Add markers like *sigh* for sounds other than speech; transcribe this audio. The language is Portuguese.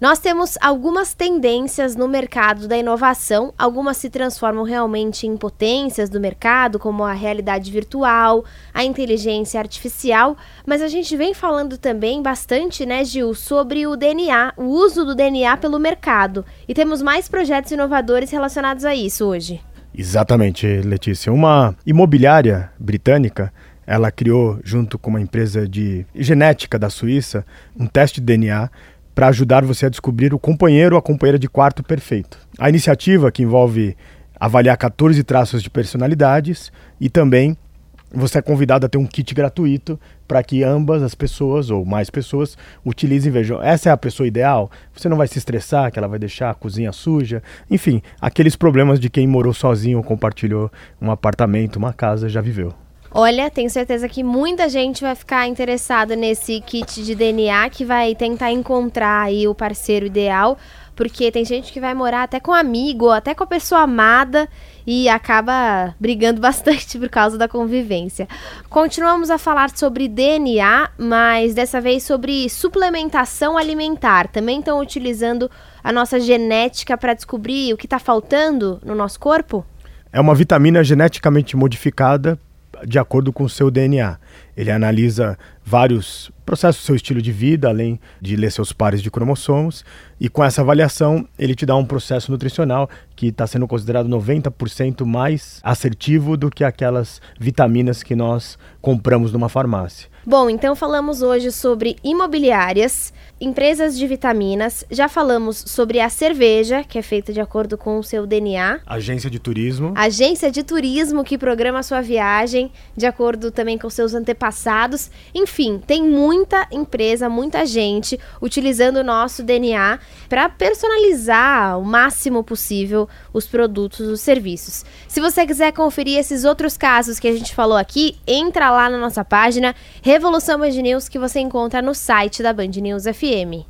Nós temos algumas tendências no mercado da inovação, algumas se transformam realmente em potências do mercado, como a realidade virtual, a inteligência artificial, mas a gente vem falando também bastante, né, Gil, sobre o DNA, o uso do DNA pelo mercado. E temos mais projetos inovadores relacionados a isso hoje. Exatamente, Letícia. Uma imobiliária britânica ela criou, junto com uma empresa de genética da Suíça, um teste de DNA para ajudar você a descobrir o companheiro ou a companheira de quarto perfeito. A iniciativa, que envolve avaliar 14 traços de personalidades e também você é convidado a ter um kit gratuito para que ambas as pessoas ou mais pessoas utilizem e vejam. Essa é a pessoa ideal? Você não vai se estressar que ela vai deixar a cozinha suja. Enfim, aqueles problemas de quem morou sozinho ou compartilhou um apartamento, uma casa, já viveu. Olha, tenho certeza que muita gente vai ficar interessada nesse kit de DNA que vai tentar encontrar aí o parceiro ideal, porque tem gente que vai morar até com amigo, até com a pessoa amada e acaba brigando *laughs* bastante por causa da convivência. Continuamos a falar sobre DNA, mas dessa vez sobre suplementação alimentar. Também estão utilizando a nossa genética para descobrir o que está faltando no nosso corpo? É uma vitamina geneticamente modificada de acordo com o seu DNA. Ele analisa vários processos do seu estilo de vida, além de ler seus pares de cromossomos, e com essa avaliação ele te dá um processo nutricional que está sendo considerado 90% mais assertivo do que aquelas vitaminas que nós compramos numa farmácia. Bom, então falamos hoje sobre imobiliárias, empresas de vitaminas, já falamos sobre a cerveja, que é feita de acordo com o seu DNA. Agência de turismo. Agência de turismo que programa a sua viagem de acordo também com seus antepassados. Enfim, tem muita empresa, muita gente utilizando o nosso DNA para personalizar o máximo possível os produtos, os serviços. Se você quiser conferir esses outros casos que a gente falou aqui, entra lá na nossa página Revolução Band News que você encontra no site da Band News FM.